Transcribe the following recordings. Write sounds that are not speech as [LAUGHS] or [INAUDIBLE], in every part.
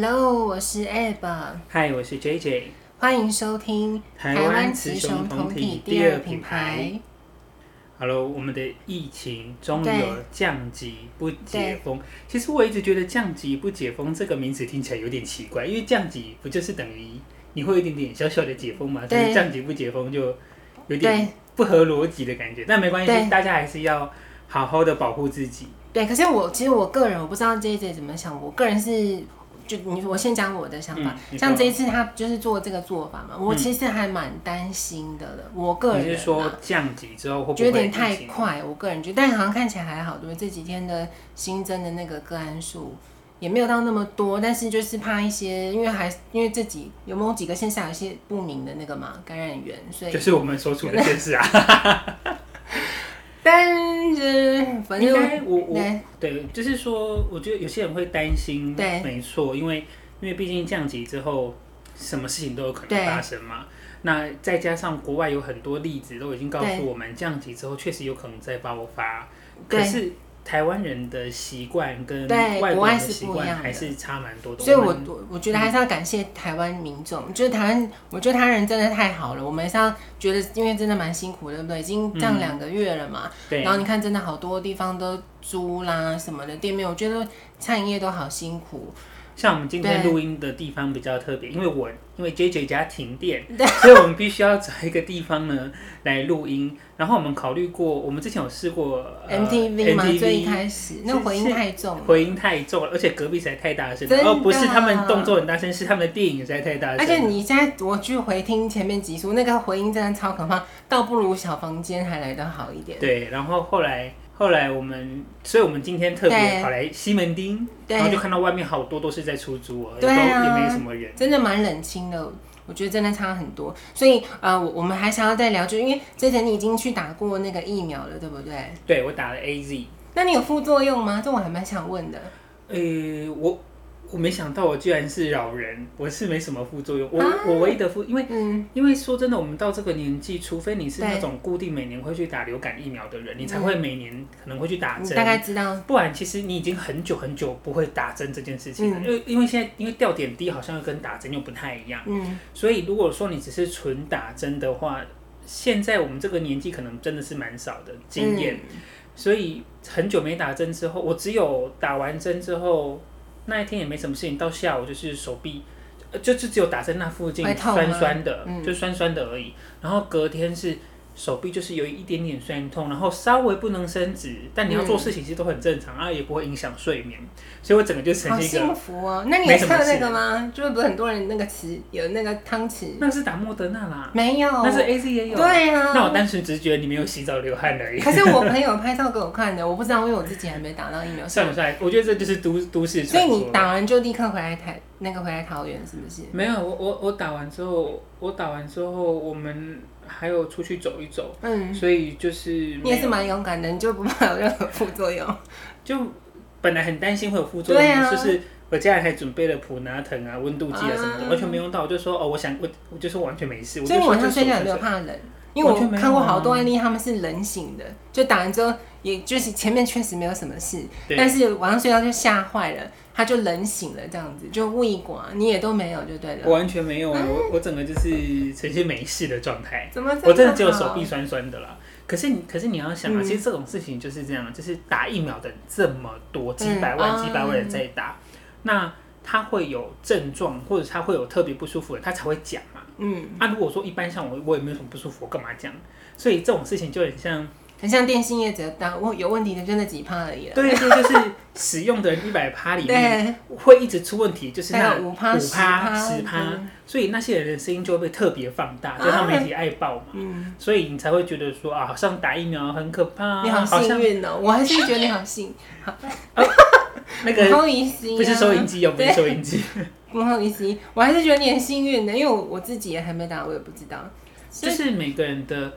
Hello，我是 Ab。Hi，我是 JJ。欢迎收听台湾雌雄同体第二品牌。Hello，我们的疫情终于有降级不解封。其实我一直觉得降级不解封这个名词听起来有点奇怪，因为降级不就是等于你会有一点点小小的解封嘛？所以降级不解封就有点不合逻辑的感觉。但没关系，大家还是要好好的保护自己。对，可是我其实我个人我不知道 JJ 怎么想，我个人是。就你我先讲我的想法，嗯、像这一次他就是做这个做法嘛，嗯、我其实还蛮担心的了。我个人、啊、你是说降级之后会不会觉得有点太快？我个人觉得，但好像看起来还好，对不对？这几天的新增的那个个案数也没有到那么多，但是就是怕一些，因为还因为这几有没有几个线下有些不明的那个嘛感染源，所以就是我们所处的现实啊。[LAUGHS] 但是，反正我我对，对，就是说，我觉得有些人会担心，对，没错，因为因为毕竟降级之后，什么事情都有可能发生嘛。那再加上国外有很多例子都已经告诉我们，降级之后确实有可能再爆发，可是。台湾人的习惯跟外国人的习惯还是差蛮多的，所以我我我觉得还是要感谢台湾民众，嗯、就是台湾，我觉得台湾人真的太好了。我们还是要觉得，因为真的蛮辛苦的，对不对？已经这样两个月了嘛，嗯、然后你看，真的好多地方都租啦什么的店面，我觉得餐饮业都好辛苦。像我们今天录音的地方比较特别，因为我因为 JJ 家停电，[LAUGHS] 所以我们必须要找一个地方呢来录音。然后我们考虑过，我们之前有试过 MTV 嘛，最一开始那个回音太重，回音太重了，而且隔壁实在太大声，哦不是他们动作很大声，是他们的电影实在太大声。而且你现在我去回听前面几集，那个回音真的超可怕，倒不如小房间还来得好一点。对，然后后来。后来我们，所以我们今天特别跑来西门町，然后就看到外面好多都是在出租哦，对啊，也没什么人，真的蛮冷清的。我觉得真的差很多。所以呃，我我们还想要再聊，就因为之前你已经去打过那个疫苗了，对不对？对，我打了 AZ。那你有副作用吗？这我还蛮想问的。呃、欸，我。我没想到我居然是老人，我是没什么副作用。我我唯一的副，因为、嗯、因为说真的，我们到这个年纪，除非你是那种固定每年会去打流感疫苗的人，你才会每年可能会去打针。大概知道。不然其实你已经很久很久不会打针这件事情了，因为因为现在因为掉点滴好像又跟打针又不太一样。嗯。所以如果说你只是纯打针的话，现在我们这个年纪可能真的是蛮少的经验。嗯、所以很久没打针之后，我只有打完针之后。那一天也没什么事情，到下午就是手臂，就就只有打在那附近酸酸的，嗯、就酸酸的而已。然后隔天是。手臂就是有一点点酸痛，然后稍微不能伸直，但你要做事情其实都很正常，啊，也不会影响睡眠，所以我整个就呈现一个。好幸福哦！那你也测那个吗？就是不是很多人那个匙有那个汤匙？那是打莫德纳啦。没有。那是 AZ 也有。对啊。那我单纯只是觉得你没有洗澡流汗而已。可是我朋友拍照给我看的，我不知道，因为我自己还没打到疫苗。[LAUGHS] 算不算？我觉得这就是都都市。所以你打完就立刻回来台那个回来桃园是不是？没有，我我我打完之后，我打完之后我们。还有出去走一走，嗯，所以就是你也是蛮勇敢的，你就不怕有任何副作用？就本来很担心会有副作用，啊、就是我家人还准备了普拿疼啊、温度计啊什么的，啊、完全没用到。我就说哦，我想我我就说完全没事。所以你晚上睡觉有没有怕冷？因为我看过好多案例，他们是冷醒的，就打完之后，也就是前面确实没有什么事，对但是晚上睡觉就吓坏了。他就冷醒了，这样子就胃寡，你也都没有就对了。我完全没有，嗯、我我整个就是呈现没事的状态。怎么？我真的只有手臂酸酸的啦。可是你，可是你要想啊，嗯、其实这种事情就是这样，就是打疫苗的这么多，几百万、几百万人在打，嗯、那他会有症状，或者他会有特别不舒服的，他才会讲嘛。嗯。那、啊、如果说一般像我，我也没有什么不舒服，我干嘛讲？所以这种事情就很像。很像电信业者，当问有问题的就那几趴而已了。对对，就是使用的 [LAUGHS] 一百趴里面会一直出问题，就是那五趴、十趴，所以那些人的声音就会被特别放大，就他媒体爱报嘛。嗯，所以你才会觉得说啊，好像打疫苗很可怕。你好幸运哦，我还是觉得你好幸。好，[LAUGHS] 那个不好意思，不是收音机哦，不是收音机。不好意思，我还是觉得你很幸运的，因为我我自己也还没打，我也不知道。就是每个人的。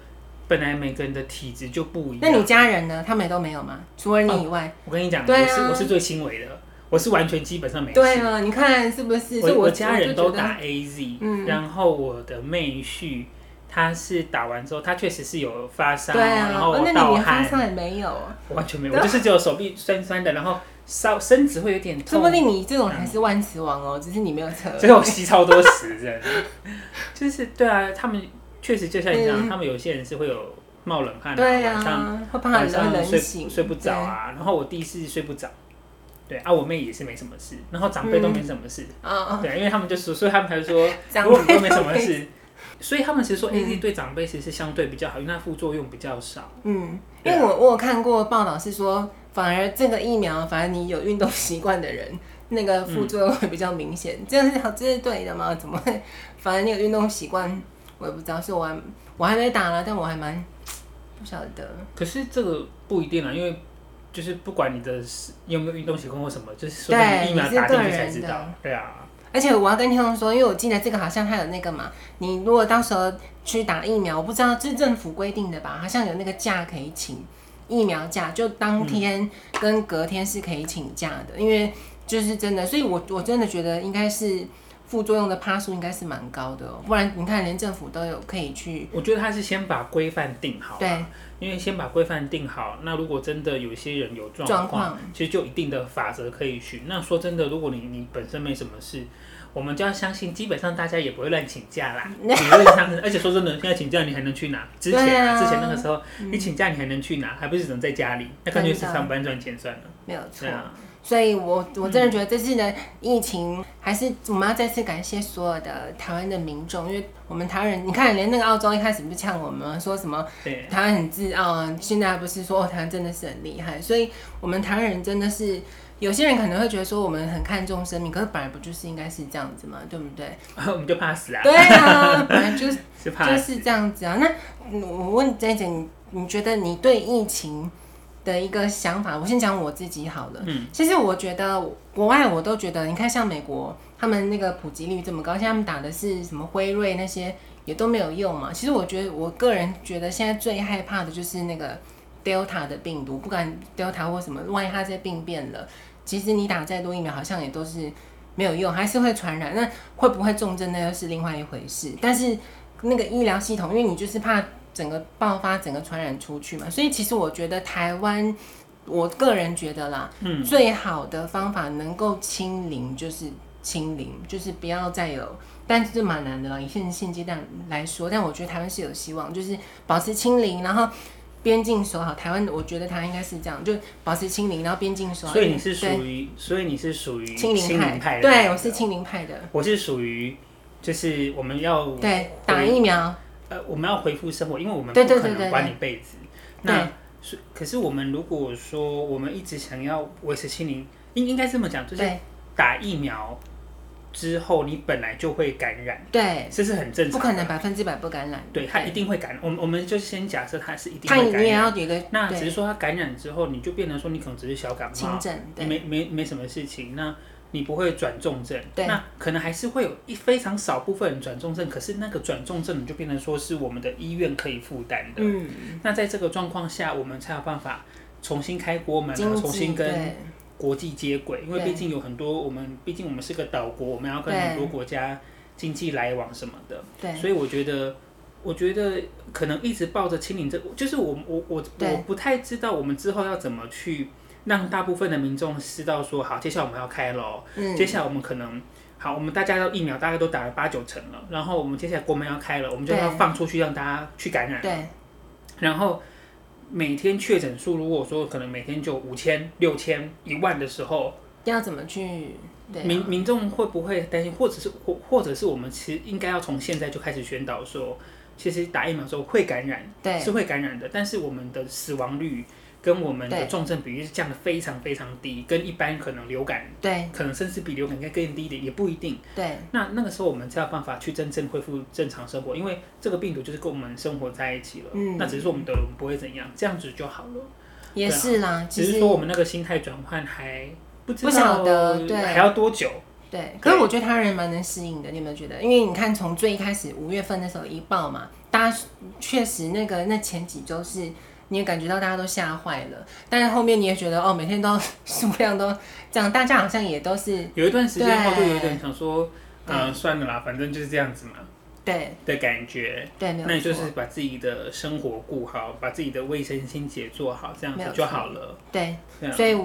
本来每个人的体质就不一样。那你家人呢？他们也都没有吗？除了你以外，我跟你讲，我是我是最轻微的，我是完全基本上没事。对啊，你看是不是？我我家人都打 AZ，然后我的妹婿他是打完之后，他确实是有发烧，然后我盗汗。那你连发烧也没有？我完全没有，我就是只有手臂酸酸的，然后烧身子会有点痛。说不定你这种还是万磁王哦，嗯、只是你没有测。所以我吸超多屎，这样。[LAUGHS] 就是对啊，他们确实就像你讲，嗯、他们有些人是会有冒冷汗，对啊，晚上睡睡不着啊。然后我弟是睡不着，对啊，我妹也是没什么事，然后长辈都没什么事，嗯、对，因为他们就说，所以他们才说长辈都没什么事。所以他们其实说 AZ 对长辈其实是相对比较好，因为它副作用比较少。嗯，因为我我有看过报道是说，反而这个疫苗，反而你有运动习惯的人，那个副作用会比较明显。嗯、这样是好，这是对的吗？怎么会？反而你有运动习惯，我也不知道。是我还我还没打了，但我还蛮 [TSK] 不晓得。可是这个不一定啊，因为就是不管你的有没有运动习惯或什么，就是说你疫苗打进去才知道。对啊。而且我要跟听众说，因为我记得这个好像它有那个嘛，你如果到时候去打疫苗，我不知道这是政府规定的吧？好像有那个假可以请，疫苗假就当天跟隔天是可以请假的，嗯、因为就是真的，所以我我真的觉得应该是副作用的趴数应该是蛮高的，哦不然你看连政府都有可以去。我觉得他是先把规范定好，对，因为先把规范定好，那如果真的有些人有状况，况其实就一定的法则可以循。那说真的，如果你你本身没什么事。我们就要相信，基本上大家也不会乱请假啦。[LAUGHS] 理论上，而且说真的，现在请假你还能去哪？之前、啊、之前那个时候，你请假你还能去哪？还不是只能在家里？那干脆是上班赚钱算了。没有错。啊、所以我我真的觉得这次的疫情，还是我们要再次感谢所有的台湾的民众，因为我们台湾人，你看连那个澳洲一开始不是呛我们？说什么台湾很自傲啊？现在不是说台湾真的是很厉害？所以我们台湾人真的是。有些人可能会觉得说我们很看重生命，可是本来不就是应该是这样子吗？对不对？[LAUGHS] 我们就怕死啊！对啊，本来就是 [LAUGHS] 就是这样子啊。那我问 J 姐你你觉得你对疫情的一个想法？我先讲我自己好了。嗯，其实我觉得国外我都觉得，你看像美国，他们那个普及率这么高，像他们打的是什么辉瑞那些也都没有用嘛。其实我觉得，我个人觉得现在最害怕的就是那个 Delta 的病毒，不管 Delta 或什么，万一它这病变了。其实你打再多疫苗，好像也都是没有用，还是会传染。那会不会重症，那又是另外一回事。但是那个医疗系统，因为你就是怕整个爆发，整个传染出去嘛。所以其实我觉得台湾，我个人觉得啦，嗯，最好的方法能够清零就是清零，就是不要再有。但是蛮难的啦，以现现阶段来说。但我觉得台湾是有希望，就是保持清零，然后。边境守好，台湾我觉得它应该是这样，就保持清零，然后边境守好。所以你是属于，所以你是属于清零派，派对，我是清零派的。我是属于，就是我们要对打疫苗，呃，我们要回复生活，因为我们不可能管你一辈子。那是，可是我们如果说我们一直想要维持心灵，应应该这么讲，就是打疫苗。之后你本来就会感染，对，这是很正常，不可能百分之百不感染，对，它一定会感染。我们我们就先假设它是一定会感染，那只是说它感染之后，你就变成说你可能只是小感冒，没没没什么事情，那你不会转重症，那可能还是会有一非常少部分人转重症，可是那个转重症就变成说是我们的医院可以负担的，嗯，那在这个状况下，我们才有办法重新开国门，重新跟。国际接轨，因为毕竟有很多我们，毕竟我们是个岛国，我们要跟很多国家经济来往什么的，对，所以我觉得，我觉得可能一直抱着清零这，就是我我我我不太知道我们之后要怎么去让大部分的民众知道说，好，接下来我们要开喽，嗯，接下来我们可能好，我们大家都疫苗大概都打了八九成了，然后我们接下来国门要开了，我们就要放出去让大家去感染，对，然后。每天确诊数，如果说可能每天就五千、六千、一万的时候，要怎么去？对啊、民民众会不会担心？或者是或或者是我们其实应该要从现在就开始宣导说，其实打疫苗之后会感染，对，是会感染的，但是我们的死亡率。跟我们的重症比例是降的非常非常低，跟一般可能流感，对，可能甚至比流感应该更低一点，也不一定。对，那那个时候我们才有办法去真正恢复正常生活，因为这个病毒就是跟我们生活在一起了。嗯，那只是说我们得了不会怎样，这样子就好了。也是啦，只是说我们那个心态转换还不知道，不晓得，对，还要多久？对，可是我觉得他人蛮能适应的，你有没有觉得？因为你看，从最一开始五月份那时候一爆嘛，大家确实那个那前几周是。你也感觉到大家都吓坏了，但是后面你也觉得哦，每天都 [LAUGHS] 数量都这样，大家好像也都是有一段时间后就有点想说，嗯、呃，算了啦，反正就是这样子嘛，对的感觉，对，那你就是把自己的生活顾好，把自己的卫生清洁做好，这样子就好了，对，所以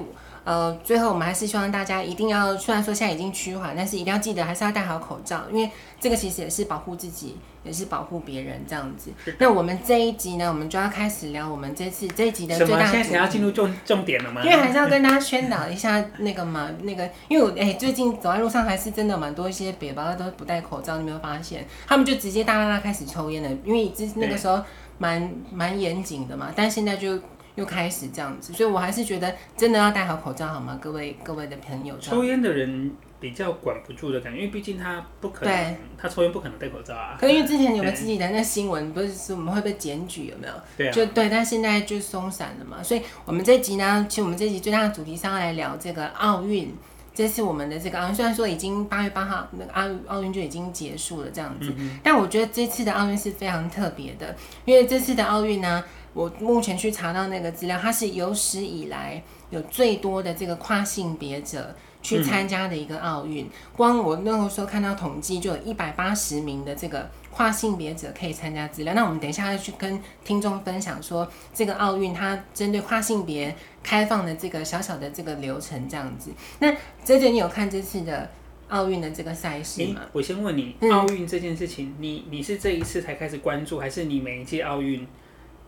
呃，最后我们还是希望大家一定要，虽然说现在已经趋缓，但是一定要记得还是要戴好口罩，因为这个其实也是保护自己，也是保护别人这样子。那我们这一集呢，我们就要开始聊我们这次这一集的最大。现在想要进入重重点了吗？因为还是要跟大家宣导一下那个嘛，那个，因为我哎、欸，最近走在路上还是真的蛮多一些北方都不戴口罩，你有没有发现？他们就直接大剌剌开始抽烟了，因为之那个时候蛮蛮严谨的嘛，但现在就。又开始这样子，所以我还是觉得真的要戴好口罩，好吗？各位各位的朋友，抽烟的人比较管不住的感觉，因为毕竟他不可能，对他抽烟不可能戴口罩啊。可因为之前有没有自己的那新闻，不是说我们会被检举有没有？对啊。就对，但现在就松散了嘛。所以我们这集呢，其实我们这集最大的主题是要来聊这个奥运。这次我们的这个奥运，虽然说已经八月八号那个奥奥运就已经结束了这样子，嗯、但我觉得这次的奥运是非常特别的，因为这次的奥运呢。我目前去查到那个资料，它是有史以来有最多的这个跨性别者去参加的一个奥运。光我那个时候看到统计，就有一百八十名的这个跨性别者可以参加资料。那我们等一下要去跟听众分享说，这个奥运它针对跨性别开放的这个小小的这个流程这样子。那姐姐，你有看这次的奥运的这个赛事吗？欸，我先问你，奥运这件事情，你你是这一次才开始关注，还是你每一届奥运？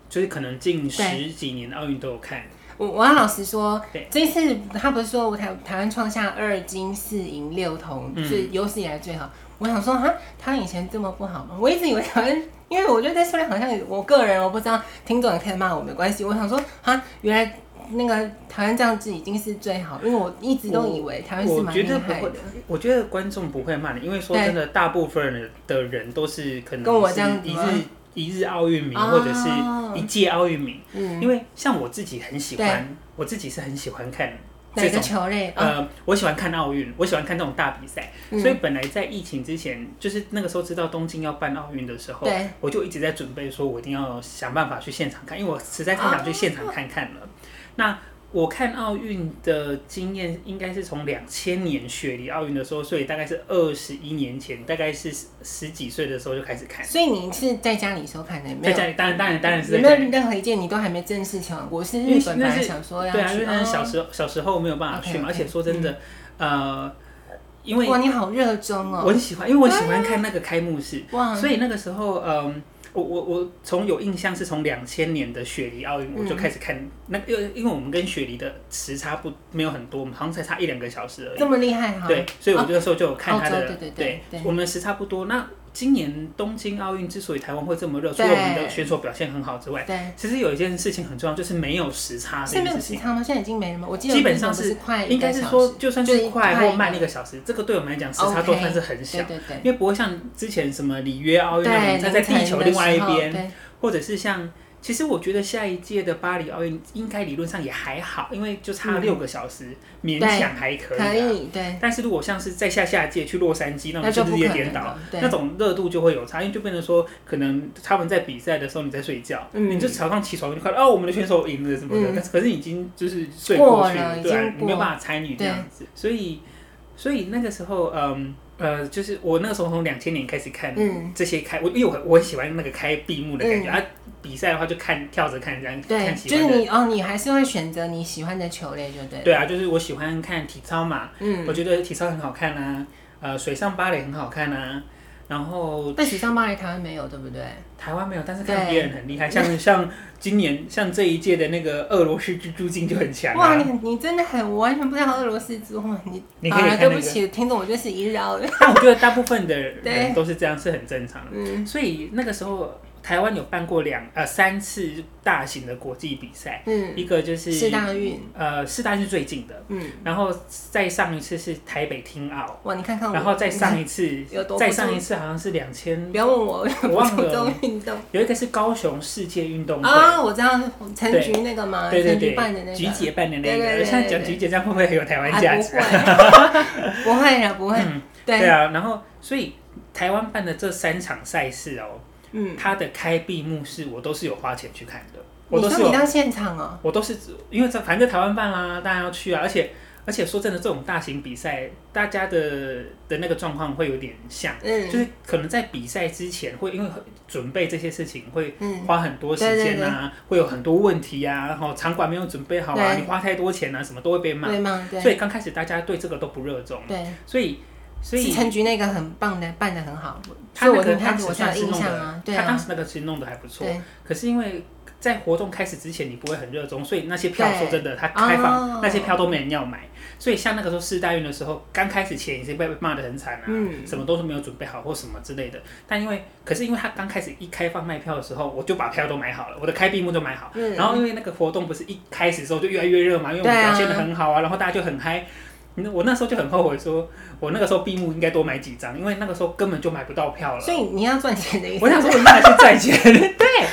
就是可能近十几年奥运都有看。我我要老实说，这一次他不是说我台台湾创下二金四银六铜，嗯、是有史以来最好。我想说哈，他以前这么不好吗？我一直以为台湾，因为我觉得在数量好像我个人我不知道，听众也可以骂我没关系。我想说哈，原来那个台湾这样子已经是最好，因为我一直都以为台湾是蛮厉害的。我觉得不会，我觉得观众不会骂你，因为说真的，大部分的人都是可能是跟我这样子一日奥运名，或者是一届奥运名，嗯、因为像我自己很喜欢，我自己是很喜欢看这种球类。呃，哦、我喜欢看奥运，我喜欢看这种大比赛。嗯、所以本来在疫情之前，就是那个时候知道东京要办奥运的时候，对。我就一直在准备，说我一定要想办法去现场看，因为我实在太想去现场看看了。哦、那我看奥运的经验应该是从两千年雪梨奥运的时候，所以大概是二十一年前，大概是十几岁的时候就开始看。所以你是在家里时候看的？在家里，当然当然当然是在。有没有任何一件你都还没正式前往过？是日本本来想说要去。对啊，因为小时候小时候没有办法去嘛，而且说真的，呃，因为哇，你好热衷哦！我很喜欢，因为我喜欢看那个开幕式，哇，所以那个时候，嗯。我我我从有印象是从两千年的雪梨奥运我就开始看，嗯、那因为因为我们跟雪梨的时差不没有很多，我们好像才差一两个小时而已。这么厉害哈？对，所以我这个时候就有看他的，对对对，对我们的时差不多。那今年东京奥运之所以台湾会这么热，除了我们的选手表现很好之外，对，其实有一件事情很重要，就是没有时差这件事情。是没有时差吗？现在已经没了吗？我记得基本上是快，应该是说就算是快或慢一个小时，这个对我们来讲时差都算是很小，对对对，因为不会像之前什么里约奥运那种，在在地球另外一边。或者是像，其实我觉得下一届的巴黎奥运应该理论上也还好，因为就差六个小时，嗯、勉强还可以，啊。可以，对。但是如果像是在下下届去洛杉矶那种日夜颠倒，那，种热度就会有差，因为就变成说，可能他们在比赛的时候你在睡觉，嗯、你就早上起床就看到哦，我们的选手赢了什么的，嗯、可是已经就是睡过去了，了对，你没有办法参与这样子，所以，所以那个时候，嗯。呃，就是我那个时候从两千年开始看这些开，我因为我我很喜欢那个开闭幕的感觉，啊，比赛的话就看跳着看这样。对，就是你哦，你还是会选择你喜欢的球类，就对。对啊，就是我喜欢看体操嘛，嗯，我觉得体操很好看啊，呃，水上芭蕾很好看啊。然后，但水上芭蕾台湾没有，对不对？台湾没有，但是看别人很厉害，像像今年像这一届的那个俄罗斯蜘蛛精就很强。哇，你你真的很，我完全不知道俄罗斯蜘蛛，你你可以看。对不起，听懂我就是一日奥运。但我觉得大部分的人 [LAUGHS] 都是这样，是很正常的。嗯，所以那个时候。台湾有办过两呃三次大型的国际比赛，嗯，一个就是四大运，呃，四大运是最近的，嗯，然后再上一次是台北听奥，哇，你看看我，然后再上一次，[LAUGHS] 再上一次好像是两千，不要问我，我忘了，运动。[LAUGHS] 有一个是高雄世界运动会。啊，我知道陈菊那个嘛？对对对，办的那个，菊姐办的那个，现在讲菊姐这样会不会很有台湾价？值？不会 [LAUGHS] 啊，不会，对啊，然后所以台湾办的这三场赛事哦。嗯，他的开闭幕式我都是有花钱去看的，我都是有。你到现场哦？我都是因为在反正在台湾办啦，大家要去啊。而且而且说真的，这种大型比赛，大家的的那个状况会有点像，嗯，就是可能在比赛之前会因为准备这些事情会花很多时间啊，嗯、对对对。会有很多问题啊，然后场馆没有准备好啊，你花太多钱啊，什么都会被骂，所以刚开始大家对这个都不热衷，对，所以所以陈局那个很棒的办的很好，他那个当时算是弄的，啊、他当时那个其实弄得还不错，可是因为。在活动开始之前，你不会很热衷，所以那些票说真的，他开放、哦、那些票都没人要买。所以像那个时候试大运的时候，刚开始前已经被骂得很惨啊，嗯、什么都是没有准备好或什么之类的。但因为，可是因为他刚开始一开放卖票的时候，我就把票都买好了，我的开闭幕都买好。嗯、然后因为那个活动不是一开始的时候就越来越热嘛，因为我们表现得很好啊，然后大家就很嗨。我那时候就很后悔，说我那个时候闭幕应该多买几张，因为那个时候根本就买不到票了。所以你要赚钱的意思？我想说我应该去赚钱。[LAUGHS] 对。[LAUGHS]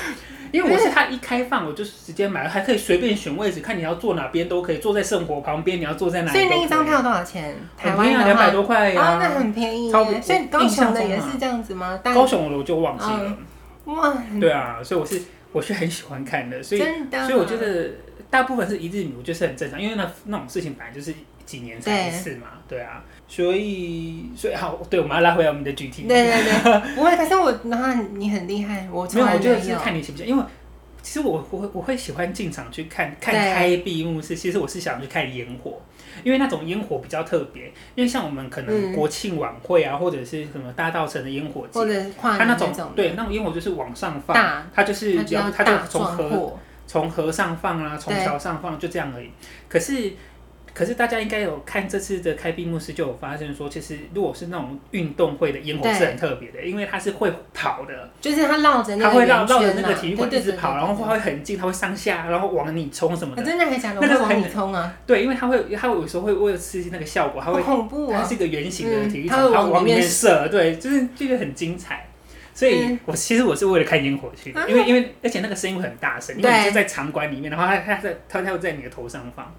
因为我是他一开放，我就直接买了，还可以随便选位置，看你要坐哪边都可以，坐在圣火旁边，你要坐在哪里。所以那一张票多少钱？台湾的两百多块呀。啊，那很便宜。超便宜。所以高雄的也是这样子吗？高雄的我就忘记了。哇。对啊，所以我是我是很喜欢看的，所以所以我觉得大部分是一日迷，我觉得是很正常，因为那那种事情本来就是几年才一次嘛，对。啊。所以，所以好，对，我们要拉回来我们的具体。对对对，不会，可是我，然后你很厉害，我没有，我觉得是看你喜不喜欢，因为其实我我会我会喜欢进场去看看开闭幕式，其实我是想去看烟火，因为那种烟火比较特别，因为像我们可能国庆晚会啊，或者是什么大稻城的烟火节，它那种对那种烟火就是往上放，它就是比较它就从河从河上放啊，从桥上放，就这样而已，可是。可是大家应该有看这次的开闭幕式，就有发现说，其实如果是那种运动会的烟火是很特别的，因为它是会跑的，就是它绕着，它会绕绕着那个体育馆一直跑，然后它会很近，它会上下，然后往你冲什么的。真的还假的？那个往你冲啊？对，因为它会，它会有时候会为了刺激那个效果，它会恐怖啊！它是一个圆形的体育场，它往里面射，对，就是这个很精彩。所以我其实我是为了看烟火去的，因为因为而且那个声音会很大声，因为你就在场馆里面，然后它它在它它会在你的头上放。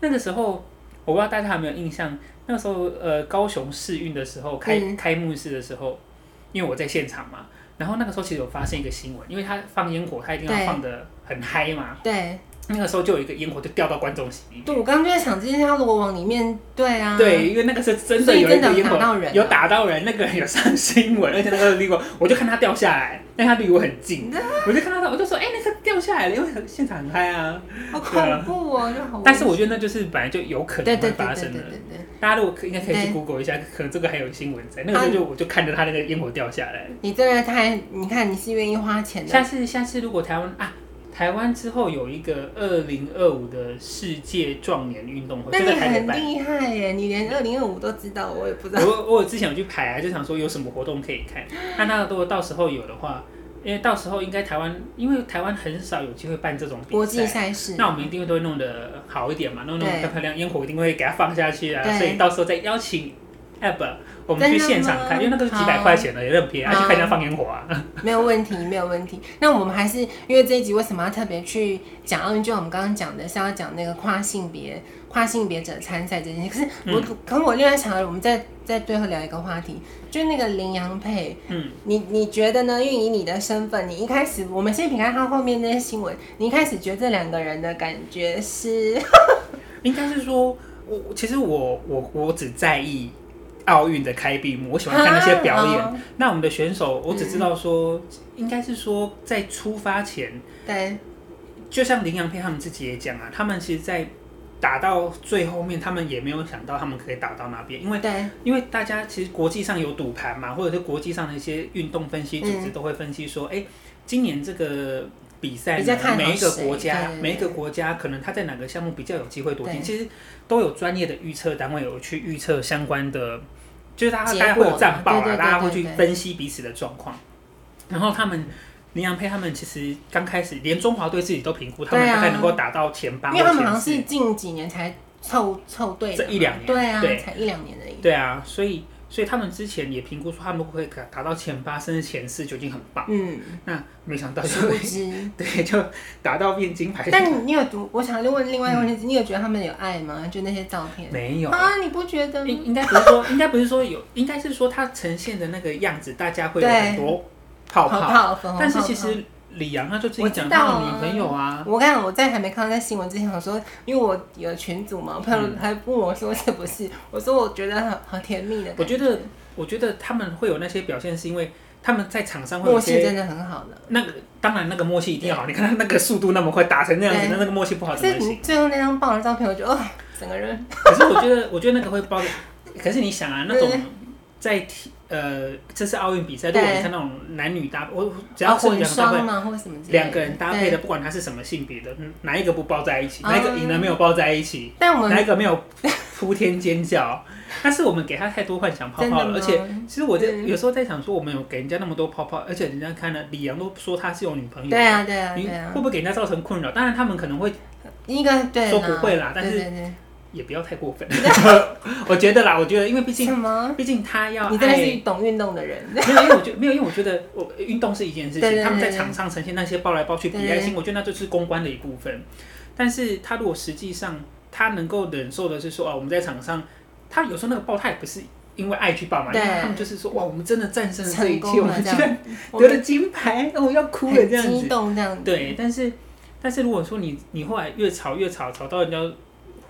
那个时候，我不知道大家有没有印象，那个时候，呃，高雄试运的时候开、嗯、开幕式的时候，因为我在现场嘛，然后那个时候其实有发现一个新闻，因为他放烟火，他一定要放的很嗨嘛，对。那个时候就有一个烟火就掉到观众席。对，我刚刚就在想，这件事如果往里面，对啊。对，因为那个是真的有一个烟火有打到人，那个人有上新闻，而且那个离我，我就看他掉下来，但他离我很近，我就看到他，我就说，哎，那个掉下来了，因为现场很嗨啊。好恐怖哦，就好。但是我觉得那就是本来就有可能会发生的。大家如果应该可以去 Google 一下，可能这个还有新闻在。那个时候就我就看着他那个烟火掉下来。你真的太，你看你是愿意花钱的。下次下次如果台湾啊。台湾之后有一个二零二五的世界壮年运动会，那你很厉害耶！你连二零二五都知道，我也不知道。我我之前有去排啊，就想说有什么活动可以看。[GASPS] 那那如果到时候有的话，因为到时候应该台湾，因为台湾很少有机会办这种国际赛事，那我们一定会都会弄得好一点嘛，弄弄漂漂亮，烟火一定会给它放下去啊。所以到时候再邀请 Ab。我们去现场看，因为那个是几百块钱的，也很便宜，还去看人家放烟火啊。[LAUGHS] 没有问题，没有问题。那我们还是因为这一集为什么要特别去讲奥运？就我们刚刚讲的是要讲那个跨性别、跨性别者参赛这件事。可是我，嗯、可我另外想，我们再再最后聊一个话题，就是那个林洋配。嗯，你你觉得呢？因为以你的身份，你一开始，我们先撇开他后面那些新闻，你一开始觉得这两个人的感觉是？[LAUGHS] 应该是说，我其实我我我只在意。奥运的开闭幕，我喜欢看那些表演。啊、那我们的选手，我只知道说，嗯、应该是说在出发前，对，就像林洋配他们自己也讲啊，他们其实，在打到最后面，他们也没有想到他们可以打到那边，因为对，因为大家其实国际上有赌盘嘛，或者是国际上的一些运动分析组织都会分析说，哎、嗯欸，今年这个。比赛每一个国家，每一个国家可能他在哪个项目比较有机会夺金，其实都有专业的预测单位有去预测相关的，就是大家大家会有战报啊，大家会去分析彼此的状况。然后他们林洋配他们其实刚开始连中华队自己都评估，他们大概能够打到前八，因为他们好像是近几年才凑凑队，这一两年，对啊，对才一两年而已。对啊，所以。所以他们之前也评估说他们会可达到前八甚至前四就已经很棒。嗯，那没想到就 [LAUGHS] 对，就达到变金牌。但你有读？我想问另外一个问题，你有觉得他们有爱吗？就那些照片？没有啊？你不觉得？应应该不是说，应该不是说有，应该是说他呈现的那个样子，大家会有很多泡泡。但是其实李阳他就自己讲他的女朋友啊。我刚刚我在还没看到那新闻之前，我说因为我有群组嘛，我朋友还问我说是不是？我说我觉得很很甜蜜的。我觉得我觉得他们会有那些表现，是因为他们在场上会默契真的很好的。那个当然那个默契一定要好，你看他那个速度那么快，打成那样子，那那个默契不好怎么行？最后那张爆的照片，我觉得哦，整个人。可是我觉得我觉得那个会爆的，可是你想啊，那种。在体呃，这次奥运比赛，如果你看那种男女搭，我只要是两个两个人搭配的，不管他是什么性别的，哪一个不抱在一起，哪一个赢了没有抱在一起，但我们哪一个没有 [LAUGHS] 铺天尖叫？但是我们给他太多幻想泡泡了，而且其实我在有时候在想说，我们有给人家那么多泡泡，而且人家看了李阳都说他是有女朋友，对啊对啊，你会不会给人家造成困扰？当然他们可能会应该对说不会啦，但是。也不要太过分，[LAUGHS] 我觉得啦，我觉得因为毕竟什么，毕竟他要，你真的是懂运动的人，[LAUGHS] 没有，因为我觉得没有，因为我觉得我运动是一件事情，他们在场上呈现那些抱来抱去比爱心，我觉得那就是公关的一部分。但是他如果实际上他能够忍受的是说，哦，我们在场上，他有时候那个抱他也不是因为爱去抱嘛，因为他们就是说，哇，我们真的战胜了这一切，我们居然得了 [LAUGHS] 金牌，我，要哭了这样子，激动这样子，对，但是但是如果说你你后来越吵越吵，吵到人家。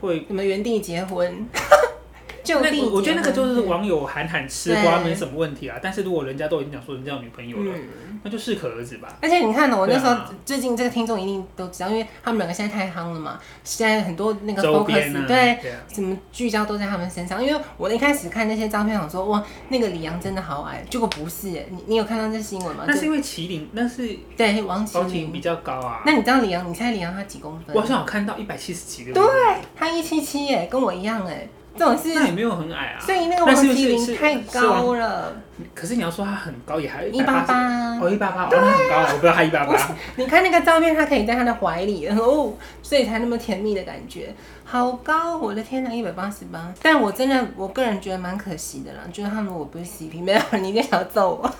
会你们原地结婚？[LAUGHS] 就那我觉得那个就是网友喊喊吃瓜没什么问题啊，但是如果人家都已经讲说人家有女朋友了，那就适可而止吧。而且你看我那时候最近这个听众一定都知道，因为他们两个现在太夯了嘛，现在很多那个 focus 对什么聚焦都在他们身上。因为我一开始看那些照片，想说哇，那个李阳真的好矮，结果不是，你你有看到这新闻吗？那是因为麒麟，那是对王麒麟比较高啊。那你知道李阳？你猜李阳他几公分？我好像有看到一百七十几对，他一七七耶，跟我一样哎。这种是那也没有很矮啊，所以那个王麒麟太高了。可是你要说他很高，也还一八八哦，一八八，哦，那很高，我不知道他一八八。你看那个照片，他可以在他的怀里哦，所以才那么甜蜜的感觉，好高，我的天哪，一百八十八。但我真的，我个人觉得蛮可惜的啦，就是他们我不是 CP，没有你一定想要揍我。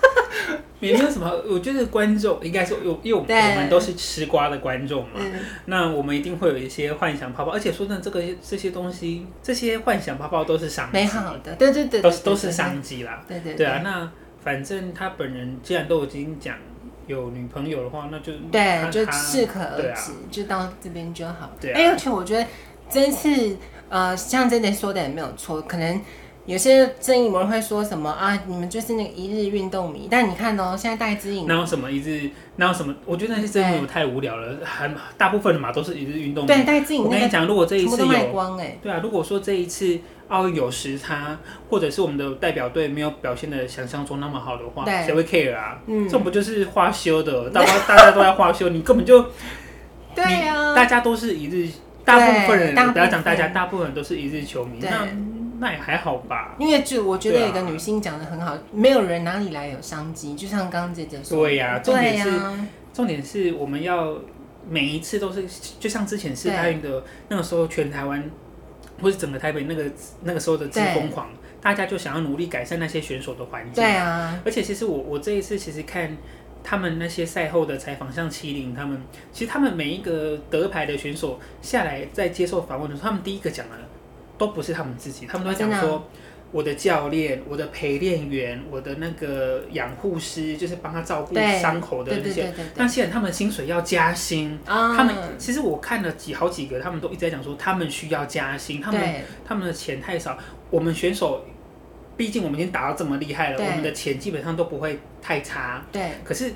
也没有什么，我觉得观众应该说有，因为我们都是吃瓜的观众嘛，那我们一定会有一些幻想泡泡，而且说真的，这个这些东西，这些幻想泡泡都是商机，美好的，对对对，都是都是商机啦，对对对啊，那反正他本人既然都已经讲有女朋友的话，那就对，就适可而止，就到这边就好。对，哎，而且我觉得这次呃，像真的说的也没有错，可能。有些正义魔人会说什么啊？你们就是那个一日运动迷。但你看哦，现在戴资颖，哪有什么一日？哪有什么？我觉得那些正义魔太无聊了。还大部分的嘛都是一日运动迷。对，戴资颖。我跟你讲，如果这一次有，光哎，对啊，如果说这一次奥运有时差，或者是我们的代表队没有表现的想象中那么好的话，谁会 care 啊？嗯，这不就是花休的？大家大家都在花休，你根本就 [LAUGHS] 对啊，大家都是一日，大部分人不要讲大家，大部分人都是一日球迷。那那也还好吧，因为就我觉得有个女星讲的很好，啊、没有人哪里来有商机，就像刚刚姐姐说的。对呀、啊，重点是、啊、重点是我们要每一次都是，就像之前世大运的那个时候，全台湾或是整个台北那个那个时候的最疯狂，大家就想要努力改善那些选手的环境。对啊，而且其实我我这一次其实看他们那些赛后的采访，像麒麟他们，其实他们每一个得牌的选手下来在接受访问的时候，他们第一个讲的。都不是他们自己，他们都讲说，我的教练、我的陪练员、我的那个养护师，就是帮他照顾伤口的那些。那现在他们薪水要加薪，他们其实我看了几好几个，他们都一直在讲说，他们需要加薪，他们他们的钱太少。我们选手，毕竟我们已经打到这么厉害了，我们的钱基本上都不会太差。对，可是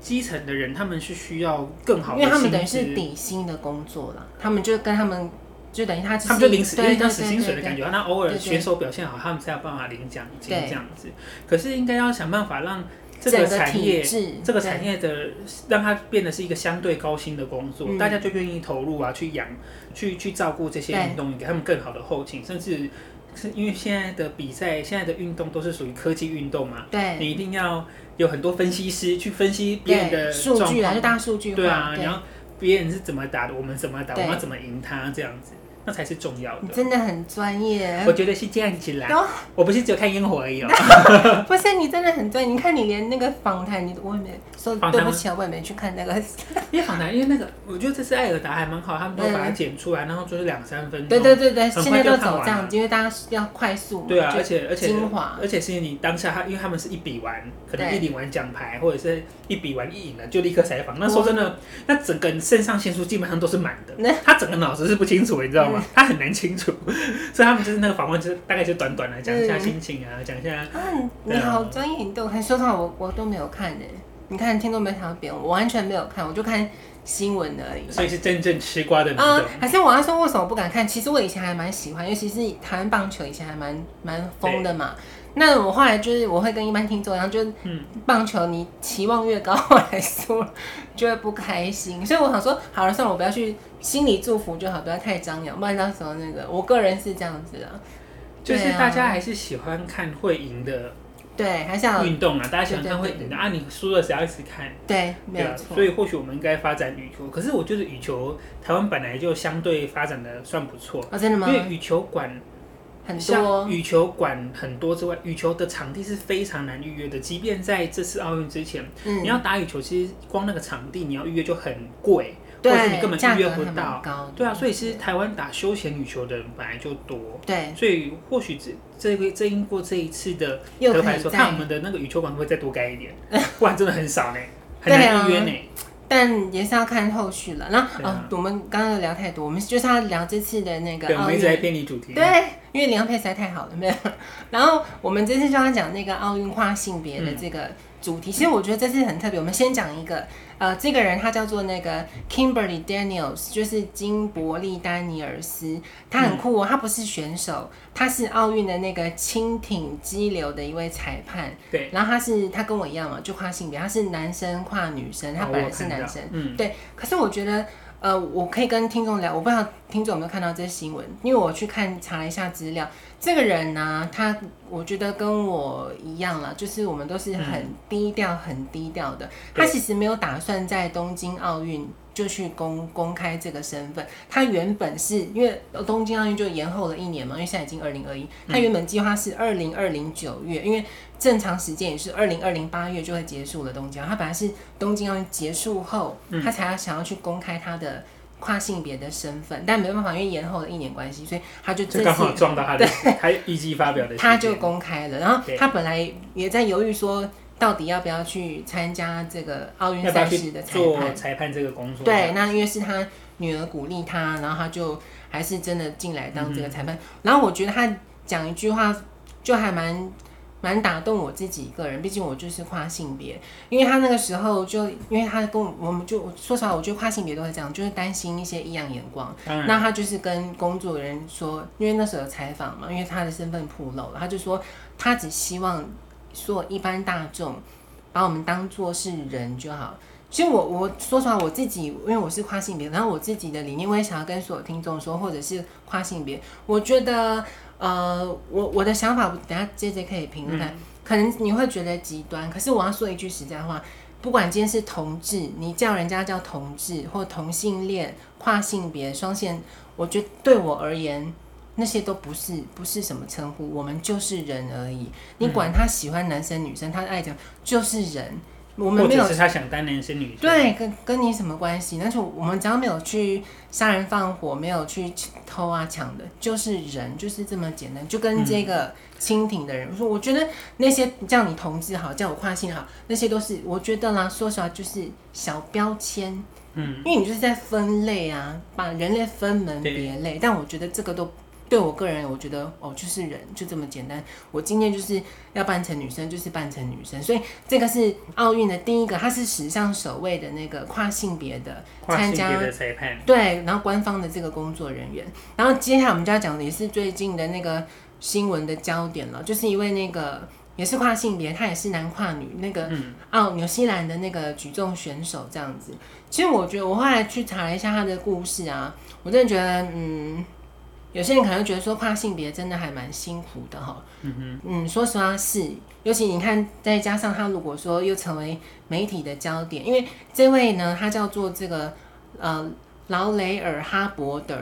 基层的人，他们是需要更好的，因为他们等于是底薪的工作了，他们就跟他们。就等于他，他们就临时，因为当死薪水的感觉。那偶尔选手表现好，他们才有办法领奖金这样子。可是应该要想办法让这个产业，这个产业的让它变得是一个相对高薪的工作，大家就愿意投入啊，去养，去去照顾这些运动员，给他们更好的后勤。甚至是因为现在的比赛，现在的运动都是属于科技运动嘛，对，你一定要有很多分析师去分析别人的数据啊，就大数据。对啊，然后别人是怎么打的，我们怎么打，我们要怎么赢他这样子。那才是重要的。真的很专业，我觉得是这样子啦。我不是只有看烟火而已哦。[LAUGHS] 不是，你真的很专业。你看，你连那个访谈，你我也没说对不起啊，我也没去看那个。[LAUGHS] 因为访谈，因为那个，我觉得这次艾尔达还蛮好，他们都把它剪出来，然后就是两三分钟。对对对对，现在都走这样，因为大家要快速。对啊，而且而且精华，而且是你当下他，因为他们是一比完，可能一领完奖牌，或者是一比完一赢了，就立刻采访。那说真的，那整个肾上腺素基本上都是满的，他整个脑子是不清楚，你知道吗？[LAUGHS] 他很难清楚，[LAUGHS] 所以他们就是那个访问，就是大概就短短的讲一下心情啊，讲一下。啊，你好专业，你都看。说实话，我我都没有看呢。你看，听都没想到别人，我完全没有看，我就看新闻而已。所以是真正吃瓜的嗯，还是我要说为什么不敢看？其实我以前还蛮喜欢，尤其是台湾棒球以前还蛮蛮疯的嘛。那我后来就是我会跟一般听众一样，就棒球你期望越高，后来输了就会不开心。所以我想说，好了，算了，我不要去心里祝福就好，不要太张扬，不然到时候那个我个人是这样子的，就是大家还是喜欢看会赢的，对，还是要运动啊，大家喜欢看会赢的啊，你输了谁要一直看？对，没有错。所以或许我们应该发展羽球，可是我觉得羽球台湾本来就相对发展的算不错啊，真的吗？因为羽球馆。很多羽球馆很多之外，羽球的场地是非常难预约的。即便在这次奥运之前，嗯、你要打羽球，其实光那个场地你要预约就很贵，或者你根本预约不到。对啊，所以其实台湾打休闲羽球的人本来就多。对，所以或许这这个这英过这一次的得牌说，看我们的那个羽球馆会再多盖一点，[LAUGHS] 不然真的很少呢，很难预约呢。但也是要看后续了。然后，哦，我们刚刚聊太多，我们就是要聊这次的那个奥运。对，我们一直在偏离主题。对，因为林配实在太好了，没有。然后我们这次就要讲那个奥运跨性别的这个。嗯主题。其实我觉得这次很特别，我们先讲一个，呃，这个人他叫做那个 Kimberly Daniels，就是金伯利丹尼尔斯，他很酷哦，他不是选手，他是奥运的那个蜻蜓激流的一位裁判，对，然后他是他跟我一样嘛，就跨性别，他是男生跨女生，他本来是男生，嗯，对，可是我觉得。呃，我可以跟听众聊，我不知道听众有没有看到这些新闻，因为我去看查了一下资料，这个人呢、啊，他我觉得跟我一样了，就是我们都是很低调、嗯、很低调的。他其实没有打算在东京奥运就去公公开这个身份，他原本是因为东京奥运就延后了一年嘛，因为现在已经二零二一，他原本计划是二零二零九月，因为。正常时间也是二零二零八月就会结束了东京，他本来是东京奥运结束后，嗯、他才要想要去公开他的跨性别的身份，但没办法，因为延后了一年关系，所以他就这次刚好撞到他的，他预计发表的，他就公开了。然后他本来也在犹豫说，到底要不要去参加这个奥运赛事的裁判，做裁判这个工作。对，那因为是他女儿鼓励他，然后他就还是真的进来当这个裁判。嗯、然后我觉得他讲一句话就还蛮。蛮打动我自己一个人，毕竟我就是跨性别。因为他那个时候就，因为他跟我们就说实话，我觉得跨性别都会这样，就是担心一些异样眼光。嗯、那他就是跟工作人员说，因为那时候有采访嘛，因为他的身份暴露了，他就说他只希望说一般大众把我们当做是人就好。其实我我说实话，我自己因为我是跨性别，然后我自己的理念，我也想要跟所有听众说，或者是跨性别，我觉得。呃，我我的想法，等下 JJ 可以评论看，嗯、可能你会觉得极端，可是我要说一句实在话，不管今天是同志，你叫人家叫同志，或同性恋、跨性别、双性，我觉得对我而言，那些都不是不是什么称呼，我们就是人而已。你管他喜欢男生女生，他爱讲就是人。我们没有，是他想当男生女生，对，跟跟你什么关系？但是我们只要没有去杀人放火，没有去偷啊抢的，就是人，就是这么简单。就跟这个蜻蜓的人、嗯、说，我觉得那些叫你同志好，叫我跨性好，那些都是我觉得啦，说实话就是小标签，嗯，因为你就是在分类啊，把人类分门别类。但我觉得这个都。对我个人，我觉得哦，就是人就这么简单。我今天就是要扮成女生，就是扮成女生。所以这个是奥运的第一个，它是史上首位的那个跨性别的参加的裁判。对，然后官方的这个工作人员。然后接下来我们就要讲的也是最近的那个新闻的焦点了，就是一位那个也是跨性别，他也是男跨女，那个哦，纽西兰的那个举重选手这样子。其实我觉得我后来去查了一下他的故事啊，我真的觉得嗯。有些人可能觉得说跨性别真的还蛮辛苦的哈，嗯哼嗯，说实话是，尤其你看，再加上他如果说又成为媒体的焦点，因为这位呢，他叫做这个呃劳雷尔哈伯德，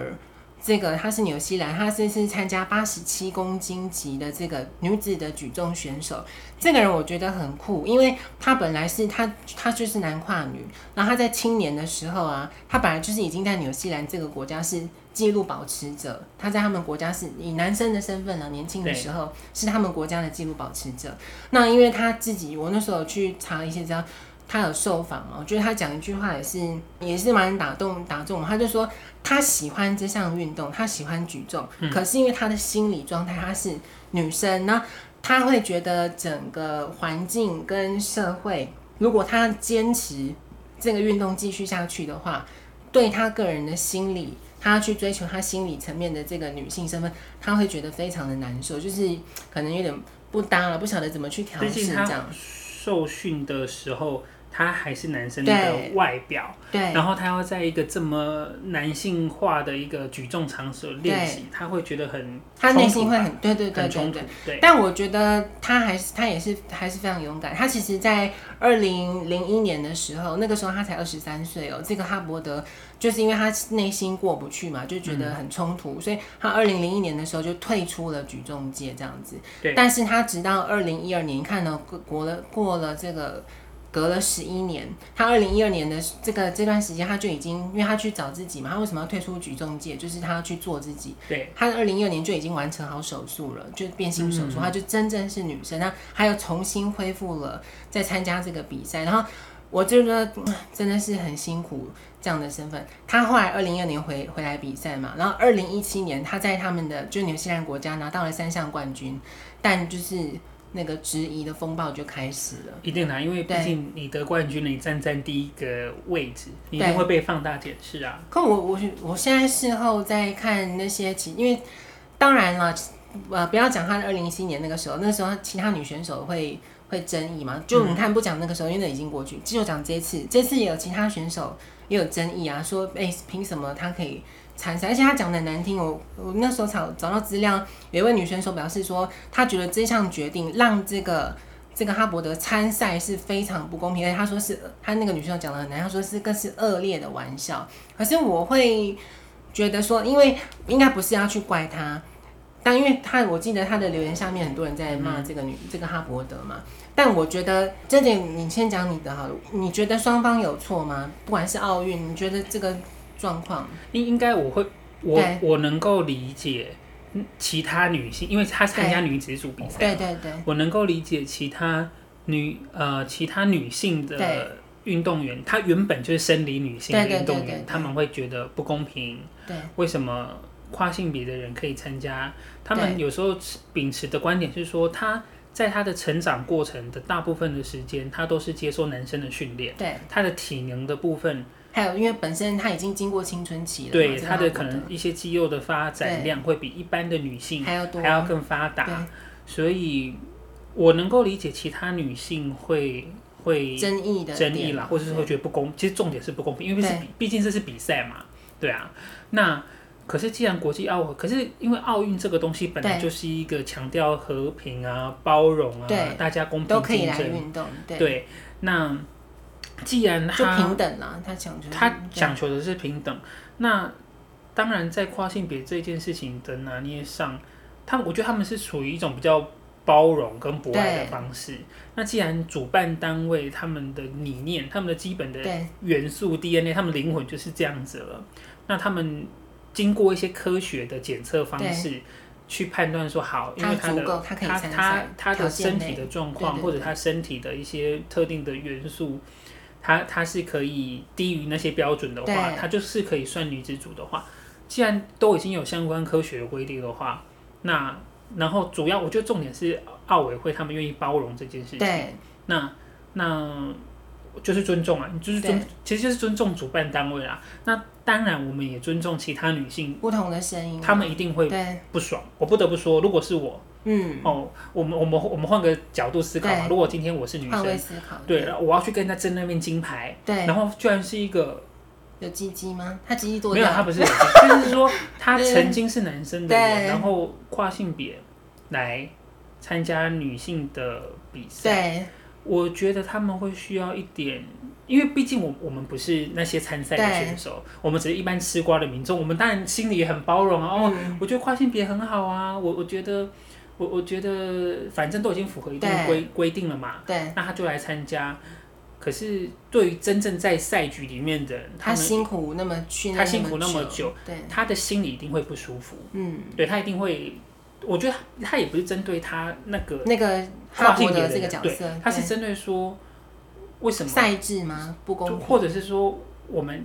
这个他是纽西兰，他这次参加八十七公斤级的这个女子的举重选手。这个人我觉得很酷，因为她本来是她她就是男跨女，然后他在青年的时候啊，她本来就是已经在纽西兰这个国家是纪录保持者，他在他们国家是以男生的身份呢，年轻的时候是他们国家的记录保持者。那因为他自己，我那时候去查一些资料。他有受访哦，我觉得他讲一句话也是也是蛮打动打中。他就说他喜欢这项运动，他喜欢举重，嗯、可是因为他的心理状态，他是女生，那他会觉得整个环境跟社会，如果他坚持这个运动继续下去的话，对他个人的心理，他要去追求他心理层面的这个女性身份，他会觉得非常的难受，就是可能有点不搭了，不晓得怎么去调试这样。受训的时候。他还是男生的外表，对，然后他要在一个这么男性化的一个举重场所练习，他会觉得很，他内心会很，对对对对对，对，对。但我觉得他还是他也是还是非常勇敢。他其实，在二零零一年的时候，那个时候他才二十三岁哦。这个哈伯德就是因为他内心过不去嘛，就觉得很冲突，嗯、所以他二零零一年的时候就退出了举重界这样子。对。但是他直到二零一二年，看到过了过了这个。隔了十一年，他二零一二年的这个这段时间，他就已经，因为他去找自己嘛，他为什么要退出举重界？就是他要去做自己。对，他二零一二年就已经完成好手术了，就变性手术，他就真正是女生。他还有重新恢复了再参加这个比赛。然后我就觉得真的是很辛苦这样的身份。他后来二零一二年回回来比赛嘛，然后二零一七年他在他们的就纽西兰国家拿到了三项冠军，但就是。那个质疑的风暴就开始了，一定难，因为毕竟你得冠军了，你站在第一个位置，你一定会被放大检视啊。可我我我现在事后在看那些其，因为当然了，呃，不要讲他二零一七年那个时候，那时候其他女选手会会争议嘛，就你看不讲那个时候，因为那已经过去，就讲这次，这次也有其他选手也有争议啊，说哎，凭什么他可以？参赛，而且他讲的难听，我我那时候找找到资料，有一位女选手表示说，她觉得这项决定让这个这个哈伯德参赛是非常不公平，而且她说是，她那个女生讲的很难，她说是更是恶劣的玩笑。可是我会觉得说，因为应该不是要去怪他，但因为他我记得他的留言下面很多人在骂这个女、这个哈伯德嘛，但我觉得这点你先讲你的好了，你觉得双方有错吗？不管是奥运，你觉得这个？状况。应应该我会我我能够理解其他女性，因为她参加女子组比赛，对对对，我能够理解其他女呃其他女性的运动员，她原本就是生理女性的运动员，她们会觉得不公平。对，为什么跨性别的人可以参加？他们有时候秉持的观点是说，她在她的成长过程的大部分的时间，她都是接受男生的训练，对，她的体能的部分。还有，因为本身她已经经过青春期了，对她的可能一些肌肉的发展量会比一般的女性还要多，还要更发达，所以我能够理解其他女性会会争议的争议啦，或者是会觉得不公。其实重点是不公平，因为是毕竟这是比赛嘛，对啊。那可是既然国际奥，可是因为奥运这个东西本来就是一个强调和平啊、包容啊，大家公平竞争，都可以来运动，对，那。既然他平等啊，他讲究他讲求的是平等，那当然在跨性别这件事情的拿捏上，他我觉得他们是处于一种比较包容跟博爱的方式。那既然主办单位他们的理念、他们的基本的元素 DNA、他们灵魂就是这样子了，那他们经过一些科学的检测方式去判断说好，因为他的他他他他的身体的状况或者他身体的一些特定的元素。他他是可以低于那些标准的话，她就是可以算女子组的话。既然都已经有相关科学的规定的话，那然后主要我觉得重点是奥委会他们愿意包容这件事情。对，那那就是尊重啊，就是尊，其实就是尊重主办单位啊。那当然我们也尊重其他女性不同的声音，他们一定会不爽。我不得不说，如果是我。嗯哦，我们我们我们换个角度思考嘛。如果今天我是女生，对，对，我要去跟他争那面金牌，对，然后居然是一个有鸡鸡吗？他鸡鸡多？没有，他不是有鸡鸡，[LAUGHS] 就是说他曾经是男生的人，然后跨性别来参加女性的比赛。对，我觉得他们会需要一点，因为毕竟我我们不是那些参赛的选手，我们只是一般吃瓜的民众，我们当然心里也很包容啊。哦，我觉得跨性别很好啊，我我觉得。我我觉得反正都已经符合一定规规定了嘛，对，那他就来参加。可是对于真正在赛局里面的人，他辛苦那么去，他辛苦那么久，对，他的心里一定会不舒服。嗯，对他一定会，我觉得他也不是针对他那个那个跨性别的这个角色，他是针对说为什么赛制吗？不公平，或者是说我们。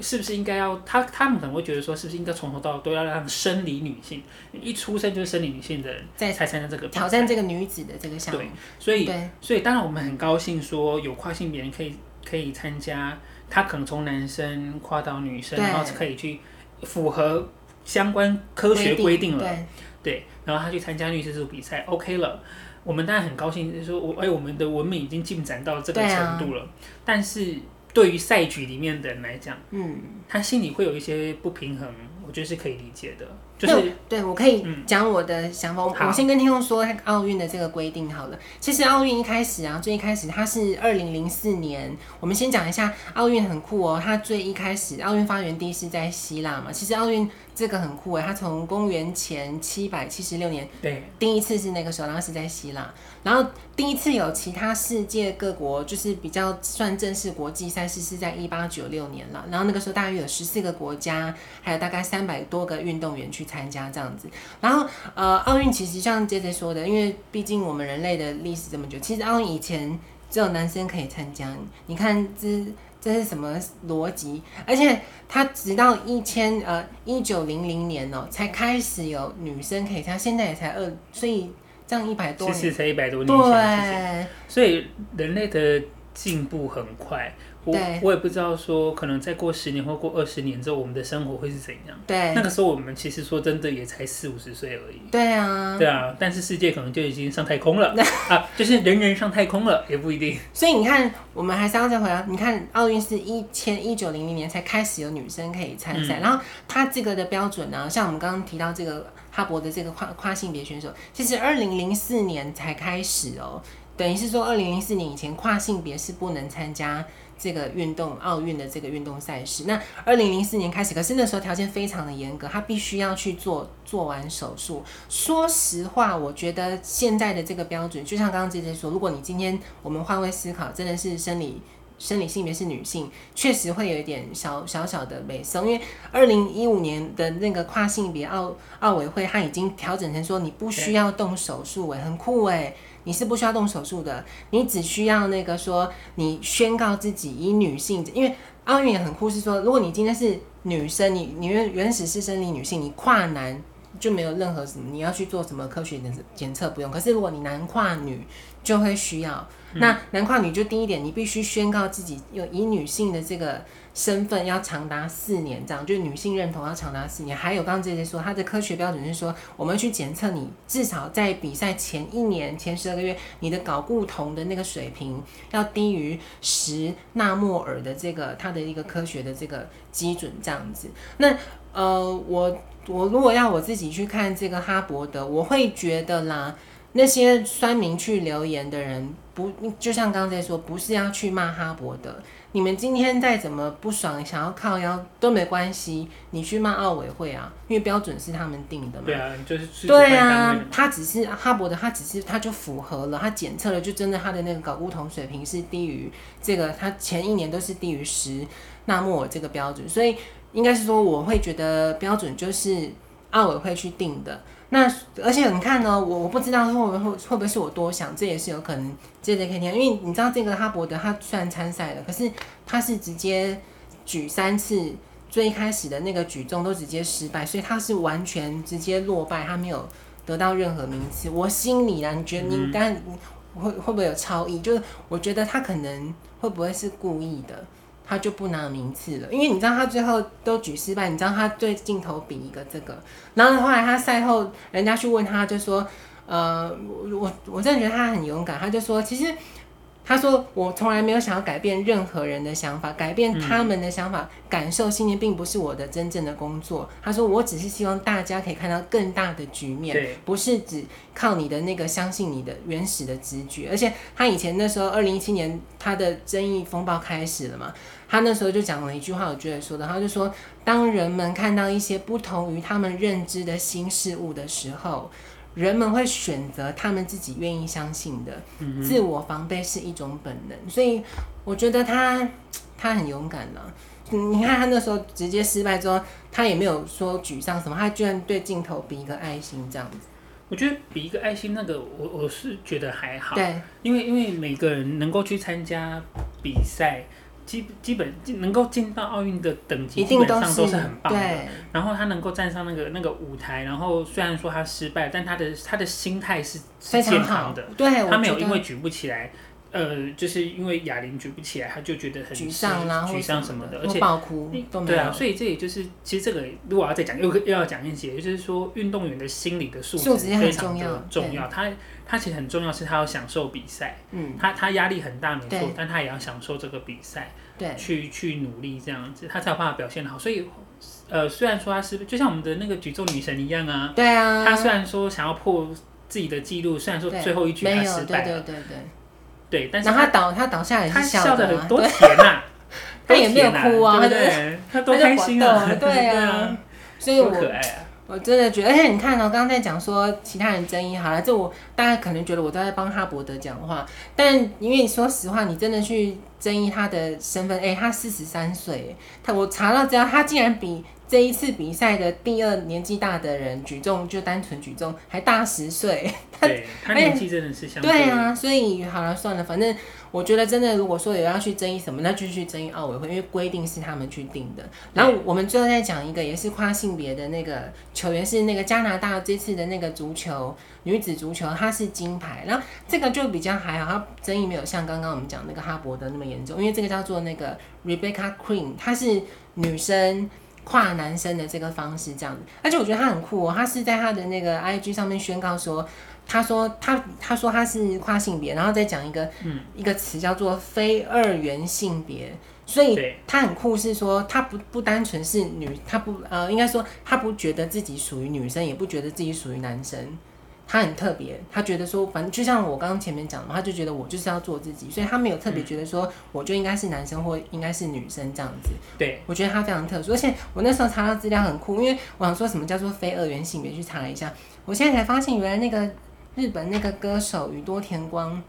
是不是应该要他？他们可能会觉得说，是不是应该从头到尾都要让生理女性一出生就是生理女性的人才参加这个挑战这个女子的这个项目？对，所以所以当然我们很高兴说有跨性别人可以可以参加，他可能从男生跨到女生，然后可以去符合相关科学规定了。对，对，然后他去参加女子组比赛，OK 了。我们当然很高兴，就是说我哎，我们的文明已经进展到这个程度了，啊、但是。对于赛局里面的人来讲，嗯，他心里会有一些不平衡，我觉得是可以理解的。就是对，对我可以讲我的想法。嗯、我先跟听众说奥运的这个规定好了。其实奥运一开始啊，最一开始它是二零零四年。我们先讲一下奥运很酷哦，它最一开始奥运发源地是在希腊嘛。其实奥运这个很酷诶，他从公元前七百七十六年，对，第一次是那个时候，然后是在希腊。然后第一次有其他世界各国就是比较算正式国际赛事是在一八九六年了。然后那个时候大约有十四个国家，还有大概三百多个运动员去参加这样子，然后呃，奥运其实像 JJ 说的，因为毕竟我们人类的历史这么久，其实奥运以前只有男生可以参加。你看这这是什么逻辑？而且他直到一千呃一九零零年哦、喔，才开始有女生可以他，现在也才二，所以这样一百多年，其实才一百多年，对，所以人类的进步很快。我我也不知道说，可能再过十年或过二十年之后，我们的生活会是怎样？对，那个时候我们其实说真的也才四五十岁而已。对啊，对啊，但是世界可能就已经上太空了 [LAUGHS] 啊，就是人人上太空了，也不一定。所以你看，我们还是要再回来，你看奥运是一千一九零零年才开始有女生可以参赛，嗯、然后他这个的标准呢、啊，像我们刚刚提到这个哈勃的这个跨跨性别选手，其实二零零四年才开始哦，等于是说二零零四年以前跨性别是不能参加。这个运动奥运的这个运动赛事，那二零零四年开始，可是那时候条件非常的严格，他必须要去做做完手术。说实话，我觉得现在的这个标准，就像刚刚姐姐说，如果你今天我们换位思考，真的是生理生理性别是女性，确实会有一点小小小的美松。因为二零一五年的那个跨性别奥奥委会，它已经调整成说你不需要动手术，哎，很酷哎。你是不需要动手术的，你只需要那个说，你宣告自己以女性，因为奥运也很酷，是说，如果你今天是女生，你你原原始是生理女性，你跨男就没有任何什么，你要去做什么科学检检测不用。可是如果你男跨女，就会需要。那男跨女就第一点，你必须宣告自己有以女性的这个。身份要长达四年，这样就是女性认同要长达四年。还有刚刚这些说，它的科学标准是说，我们去检测你至少在比赛前一年前十二个月，你的睾固酮的那个水平要低于十纳摩尔的这个它的一个科学的这个基准这样子。那呃，我我如果要我自己去看这个哈伯德，我会觉得啦，那些酸民去留言的人不，就像刚才说，不是要去骂哈伯德。你们今天再怎么不爽，想要靠腰都没关系，你去骂奥委会啊，因为标准是他们定的嘛。对啊，就是对啊，他只是哈勃的，他只是他就符合了，他检测了，就真的他的那个睾固酮水平是低于这个，他前一年都是低于十纳摩尔这个标准，所以应该是说我会觉得标准就是奥委会去定的。那而且你看呢，我我不知道会不会会会不会是我多想，这也是有可能接着可以听，因为你知道这个哈伯德他虽然参赛了，可是他是直接举三次，最开始的那个举重都直接失败，所以他是完全直接落败，他没有得到任何名次。我心里啊，你觉得你刚会会不会有超意？就是我觉得他可能会不会是故意的？他就不拿名次了，因为你知道他最后都举失败，你知道他对镜头比一个这个，然后后来他赛后人家去问他，就说，呃，我我真的觉得他很勇敢，他就说，其实他说：“我从来没有想要改变任何人的想法，改变他们的想法、嗯、感受、信念，并不是我的真正的工作。”他说：“我只是希望大家可以看到更大的局面，不是只靠你的那个相信你的原始的直觉。”而且他以前那时候，二零一七年他的争议风暴开始了嘛，他那时候就讲了一句话，我觉得说的，他就说：“当人们看到一些不同于他们认知的新事物的时候。”人们会选择他们自己愿意相信的，自我防备是一种本能，所以我觉得他他很勇敢了。你看他那时候直接失败之后，他也没有说沮丧什么，他居然对镜头比一个爱心这样子。我觉得比一个爱心那个，我我是觉得还好，对，因为因为每个人能够去参加比赛。基基本能够进到奥运的等级，基本上都是很棒的。然后他能够站上那个那个舞台，然后虽然说他失败，但他的他的心态是健康的。对，他没有因为举不起来，呃，就是因为哑铃举不起来，他就觉得很沮丧啦，沮丧什么的，而且爆哭。对啊，所以这也就是其实这个，如果要再讲，又又要讲一些，就是说运动员的心理的素质非常的重要。他他其实很重要，是他要享受比赛。嗯，他他压力很大没错，但他也要享受这个比赛。对，去去努力这样子，他才有办法表现好。所以，呃，虽然说他是就像我们的那个举重女神一样啊，对啊，他虽然说想要破自己的记录，虽然说最后一局他失败了，对对对对，对，但是他倒他倒下来是笑的，很多甜呐，[LAUGHS] 他也没有哭啊，对对？他多开心啊，[LAUGHS] 对啊，所以我可爱啊。我真的觉得，而且你看哦，刚刚在讲说其他人争议，好了，这我大家可能觉得我都在帮哈伯德讲话，但因为说实话，你真的去争议他的身份，哎，他四十三岁，他我查到资料，他竟然比这一次比赛的第二年纪大的人举重，就单纯举重还大十岁，对，他 [LAUGHS] 年纪真的是相对，对啊，所以好了算了，反正。我觉得真的，如果说有要去争议什么，那就去争议奥委会，因为规定是他们去定的。然后我们最后再讲一个，也是跨性别的那个球员，是那个加拿大这次的那个足球女子足球，她是金牌。然后这个就比较还好，她争议没有像刚刚我们讲那个哈伯德那么严重，因为这个叫做那个 Rebecca Queen，她是女生跨男生的这个方式这样子。而且我觉得他很酷哦，他是在他的那个 IG 上面宣告说。他说他他说他是跨性别，然后再讲一个、嗯、一个词叫做非二元性别，所以他很酷，是说他不不单纯是女，他不呃应该说他不觉得自己属于女生，也不觉得自己属于男生，他很特别，他觉得说反正就像我刚刚前面讲的，他就觉得我就是要做自己，所以他没有特别觉得说我就应该是男生或应该是女生这样子。对，我觉得他非常特殊，而且我那时候查到资料很酷，因为我想说什么叫做非二元性别，去查了一下，我现在才发现原来那个。日本那个歌手宇多田光，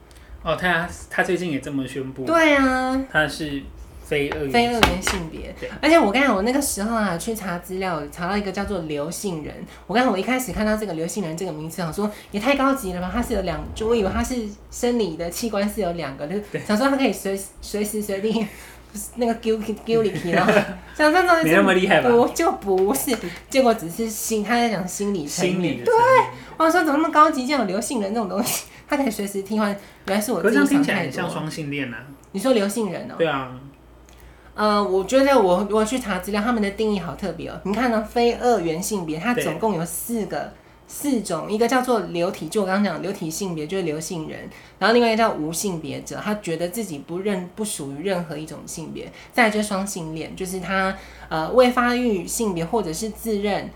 哦，他他最近也这么宣布，对啊，他是非二元非二元性别，对，而且我刚才我那个时候啊去查资料，查到一个叫做刘姓人，我刚才我一开始看到这个刘姓人这个名字，想说也太高级了吧，他是有两，就我以为他是生理的器官是有两个，就是想说他可以随随时随地。那个丢丢里皮了，像这种没那么厉害吧？不就不是，结果只是心，他在讲心理层面。心理对，我说怎么那么高级，这样有刘姓人这种东西，他可以随时替换。原来是我自己想太多。听起来很像双性恋啊。你说刘姓人哦？对啊。呃，我觉得我我去查资料，他们的定义好特别哦。你看呢，非二元性别，它总共有四个。四种，一个叫做流体，就我刚刚讲流体性别，就是流性人，然后另外一个叫无性别者，他觉得自己不认不属于任何一种性别。再来就是双性恋，就是他呃未发育性别或者是自认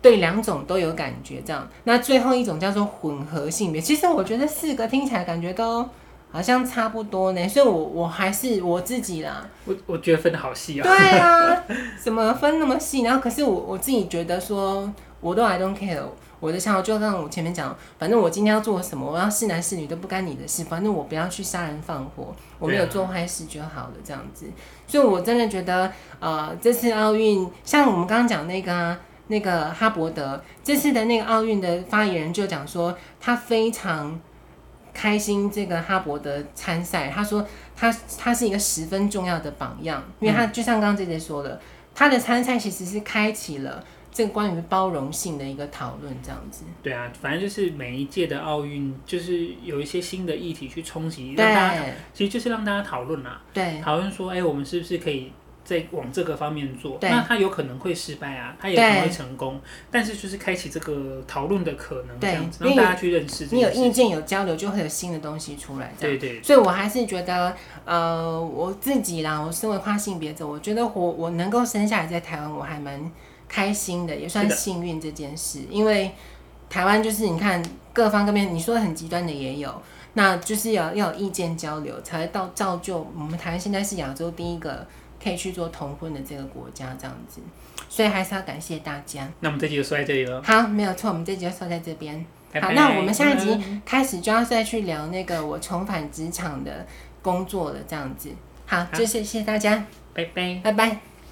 对两种都有感觉这样。那最后一种叫做混合性别，其实我觉得四个听起来感觉都好像差不多呢，所以我我还是我自己啦。我我觉得分的好细啊。对啊，[LAUGHS] 怎么分那么细？然后可是我我自己觉得说，我都 I don't care。我的想法就像我前面讲，反正我今天要做什么，我要是男是女都不干你的事，反正我不要去杀人放火，我没有做坏事就好了，这样子。所以，我真的觉得，呃，这次奥运，像我们刚刚讲那个、啊、那个哈伯德，这次的那个奥运的发言人就讲说，他非常开心这个哈伯德参赛，他说他他是一个十分重要的榜样，因为他就像刚刚姐姐说的，他的参赛其实是开启了。这个关于包容性的一个讨论，这样子。对啊，反正就是每一届的奥运，就是有一些新的议题去冲击，让大家，其实就是让大家讨论啊。对。讨论说，哎，我们是不是可以在往这个方面做，那他有可能会失败啊，他也可能会成功，但是就是开启这个讨论的可能，这样子让大家去认识。你有意见有交流，就会有新的东西出来。对，对对。所以我还是觉得，呃，我自己啦，我身为跨性别者，我觉得我我能够生下来在台湾，我还蛮开心的，也算幸运这件事。因为台湾就是你看各方各面，你说很极端的也有，那就是要要有意见交流，才会到造就我们台湾现在是亚洲第一个。可以去做同婚的这个国家这样子，所以还是要感谢大家。那我们这集就说在这里了。好，没有错，我们这集就说在这边。好，那我们下一集开始就要再去聊那个我重返职场的工作了，这样子。好，就谢谢大家，拜拜，拜拜。